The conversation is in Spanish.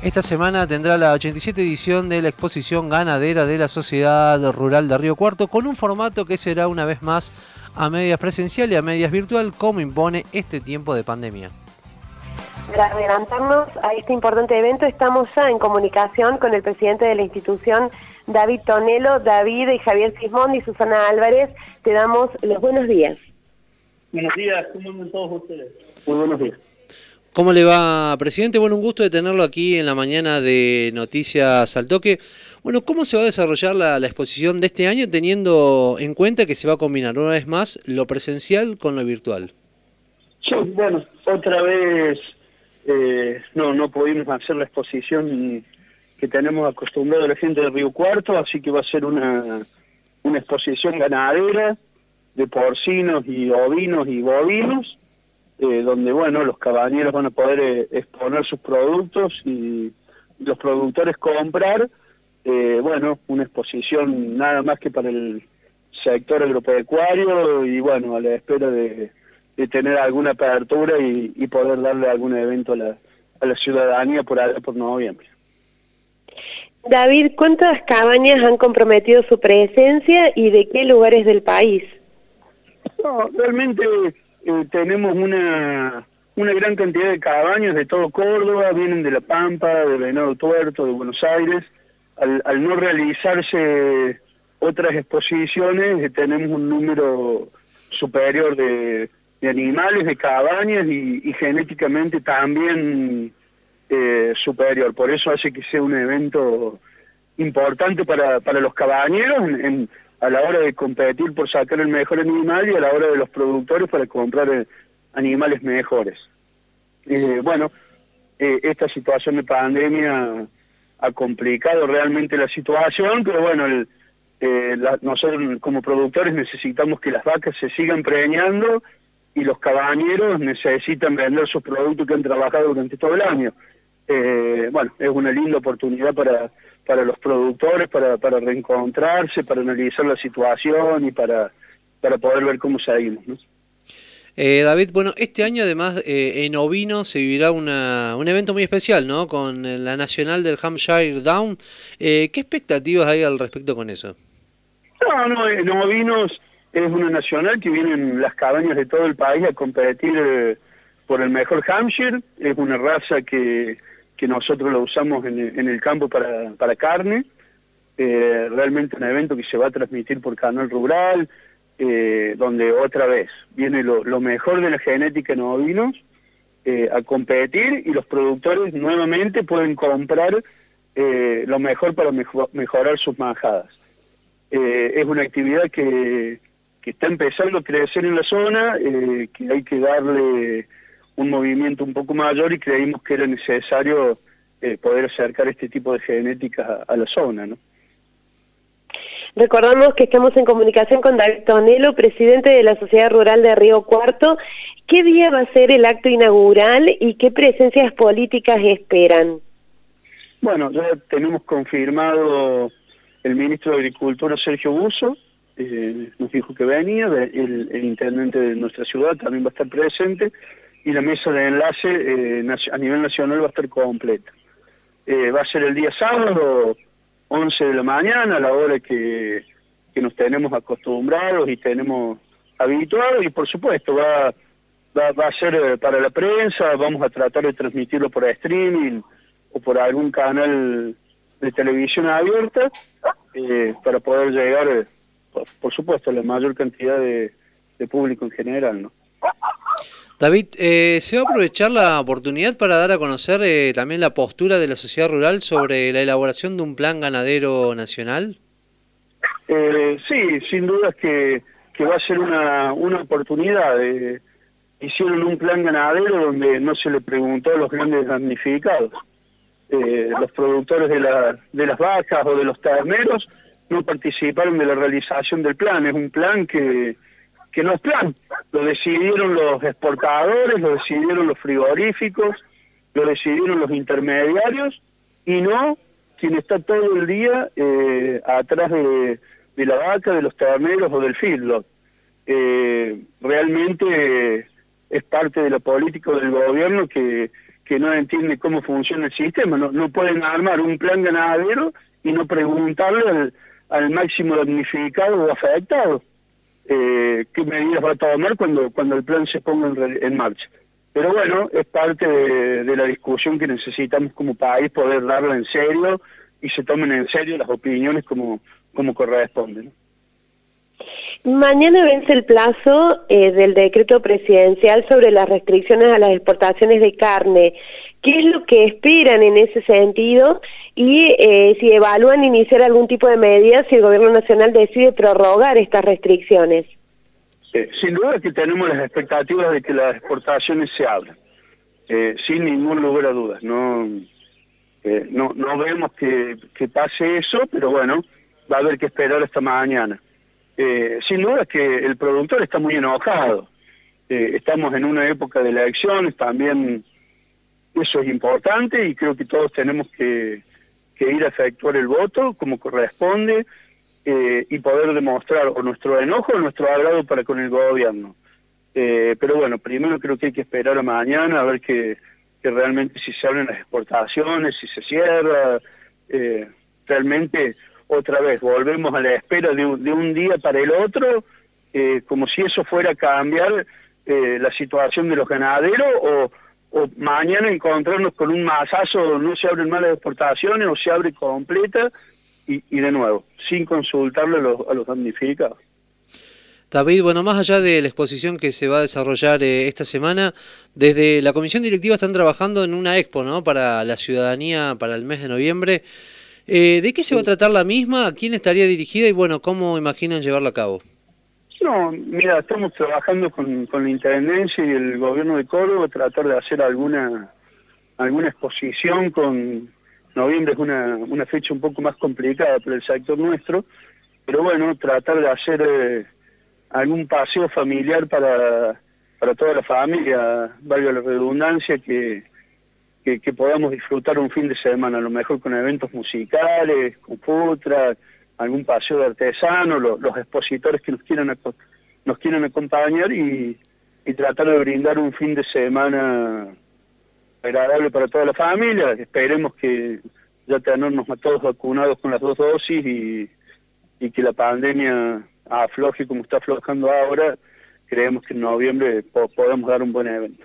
Esta semana tendrá la 87 edición de la exposición ganadera de la Sociedad Rural de Río Cuarto con un formato que será una vez más a medias presencial y a medias virtual como impone este tiempo de pandemia. Para adelantarnos a este importante evento estamos ya en comunicación con el presidente de la institución, David Tonelo, David y Javier Sismón y Susana Álvarez. Te damos los buenos días. Buenos días, ¿cómo andan todos ustedes? Muy buenos días. ¿Cómo le va, presidente? Bueno, un gusto de tenerlo aquí en la mañana de Noticias al Toque. Bueno, ¿cómo se va a desarrollar la, exposición de este año teniendo en cuenta que se va a combinar una vez más lo presencial con lo virtual? Sí, bueno, otra vez eh, no, no pudimos hacer la exposición que tenemos acostumbrado la gente de Río Cuarto, así que va a ser una, una exposición ganadera de porcinos y ovinos y bovinos eh, donde bueno los cabañeros van a poder eh, exponer sus productos y los productores comprar, eh, bueno, una exposición nada más que para el sector agropecuario y bueno, a la espera de, tener alguna apertura y, poder darle algún evento a la, a la ciudadanía por allá por noviembre. David, ¿cuántas cabañas han comprometido su presencia y de qué lugares del país? No, realmente eh, tenemos una, una gran cantidad de cabañas de todo Córdoba, vienen de La Pampa, de Venado Tuerto, de Buenos Aires. Al, no realizarse otras exposiciones, eh, tenemos un número superior de, animales, de cabañas y, genéticamente también eh, superior. Por eso hace que sea un evento importante para, para los cabañeros en a la hora de competir por sacar el mejor animal y a la hora de los productores para comprar eh, animales mejores. Eh, bueno, eh, esta situación de pandemia ha complicado realmente la situación, pero bueno, nosotros como productores necesitamos que las vacas se sigan preñando y los cabañeros necesitan vender sus productos que han trabajado durante todo el año. Bueno, es una linda oportunidad para para los productores, para, para reencontrarse, para analizar la situación y para, para poder ver cómo seguimos. ¿no? Eh, David, bueno, este año además eh, en Ovino se vivirá una, un evento muy especial, ¿no? Con la Nacional del Hampshire Down. Eh, ¿Qué expectativas hay al respecto con eso? No, no, en Ovinos es una nacional que vienen las cabañas de todo el país a competir por el mejor Hampshire. Es una raza que que nosotros lo usamos en el, campo para, para carne, eh, realmente un evento que se va a transmitir por Canal Rural, eh, donde otra vez viene lo, mejor de la genética en ovinos eh, a competir y los productores nuevamente pueden comprar lo mejor para mejorar sus majadas. es una actividad que, que, está empezando a crecer en la zona, que hay que darle un movimiento un poco mayor y creímos que era necesario eh, poder acercar este tipo de genética a, la zona. ¿no? Recordamos que estamos en comunicación con David Tonelo, presidente de la Sociedad Rural de Río Cuarto. ¿Qué día va a ser el acto inaugural y qué presencias políticas esperan? Bueno, ya tenemos confirmado el ministro de Agricultura, Sergio Buso, eh, nos dijo que venía, el, el intendente de nuestra ciudad también va a estar presente, y la mesa de enlace eh, a nivel nacional va a estar completa. Eh, va a ser el día sábado, 11 de la mañana, la hora que, nos tenemos acostumbrados y tenemos habituados, y por supuesto va, va, a ser eh, para la prensa, vamos a tratar de transmitirlo por streaming o por algún canal de televisión abierta, para poder llegar, por, supuesto, a la mayor cantidad de, de público en general, ¿no? David, eh, ¿se va a aprovechar la oportunidad para dar a conocer eh, también la postura de la sociedad rural sobre la elaboración de un plan ganadero nacional? Eh, sí, sin duda que, que va a ser una, una oportunidad. hicieron un plan ganadero donde no se le preguntó a los grandes damnificados. los productores de, la, de las vacas o de los terneros no participaron de la realización del plan. Es un plan que que no es plan. Lo decidieron los exportadores, lo decidieron los frigoríficos, lo decidieron los intermediarios y no quien está todo el día eh, atrás de, la vaca, de los terneros o del feedlot. Eh, realmente es parte de la política del gobierno que, que no entiende cómo funciona el sistema. No, no pueden armar un plan ganadero y no preguntarle al, máximo damnificado o afectado eh, qué medidas va a tomar cuando, cuando el plan se ponga en, marcha. Pero bueno, es parte de, la discusión que necesitamos como país poder darla en serio y se tomen en serio las opiniones como, como corresponde. Mañana vence el plazo eh, del decreto presidencial sobre las restricciones a las exportaciones de carne. ¿Qué es lo que esperan en ese sentido? Y eh, si evalúan iniciar algún tipo de medidas si el gobierno nacional decide prorrogar estas restricciones. sin duda que tenemos las expectativas de que las exportaciones se abran, eh, sin ningún lugar a dudas. No, no, no vemos que, que pase eso, pero bueno, va a haber que esperar hasta mañana. Eh, sin duda que el productor está muy enojado. Eh, estamos en una época de elecciones, también eso es importante y creo que todos tenemos que, ir a efectuar el voto como corresponde eh, y poder demostrar o nuestro enojo o nuestro agrado para con el gobierno. pero bueno, primero creo que hay que esperar a mañana a ver que, realmente si se abren las exportaciones, si se cierra, realmente otra vez, volvemos a la espera de un, día para el otro, eh, como si eso fuera a cambiar eh, la situación de los ganaderos, o, mañana encontrarnos con un masazo donde no se abren más las exportaciones o se abre completa, y, de nuevo, sin consultarle a los, a los damnificados. David, bueno, más allá de la exposición que se va a desarrollar eh, esta semana, desde la comisión directiva están trabajando en una expo, ¿no? Para la ciudadanía, para el mes de noviembre. Eh, ¿De qué se va a tratar la misma? ¿A quién estaría dirigida? Y bueno, ¿cómo imaginan llevarla a cabo? No, mira, estamos trabajando con, la Intendencia y el Gobierno de Córdoba, tratar de hacer alguna alguna exposición con... Noviembre es una, una fecha un poco más complicada para el sector nuestro, pero bueno, tratar de hacer eh, algún paseo familiar para, para toda la familia, valga la redundancia, que, que, podamos disfrutar un fin de semana, a lo mejor con eventos musicales, con futras, algún paseo de artesanos, los, expositores que nos quieran, nos quieran acompañar y, tratar de brindar un fin de semana agradable para toda la familia. Esperemos que ya tenernos a todos vacunados con las dos dosis y que la pandemia afloje como está aflojando ahora. Creemos que en noviembre podamos dar un buen evento.